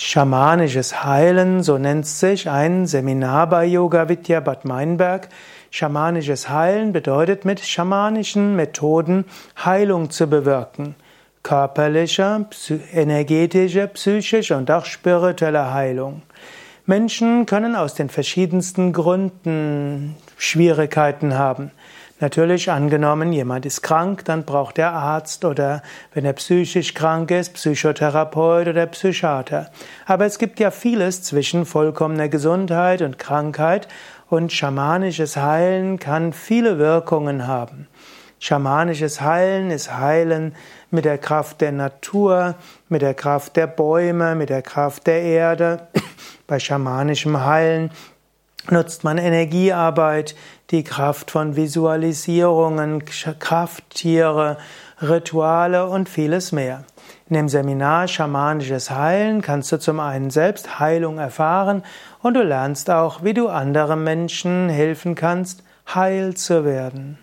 Schamanisches Heilen, so nennt sich ein Seminar bei Yoga Vidya Bad Meinberg. Schamanisches Heilen bedeutet mit schamanischen Methoden Heilung zu bewirken. Körperliche, energetische, psychische und auch spirituelle Heilung. Menschen können aus den verschiedensten Gründen Schwierigkeiten haben. Natürlich angenommen, jemand ist krank, dann braucht er Arzt oder wenn er psychisch krank ist, Psychotherapeut oder Psychiater. Aber es gibt ja vieles zwischen vollkommener Gesundheit und Krankheit und schamanisches Heilen kann viele Wirkungen haben. Schamanisches Heilen ist Heilen mit der Kraft der Natur, mit der Kraft der Bäume, mit der Kraft der Erde. Bei schamanischem Heilen nutzt man Energiearbeit, die Kraft von Visualisierungen, Krafttiere, Rituale und vieles mehr. In dem Seminar Schamanisches Heilen kannst du zum einen selbst Heilung erfahren und du lernst auch, wie du anderen Menschen helfen kannst, heil zu werden.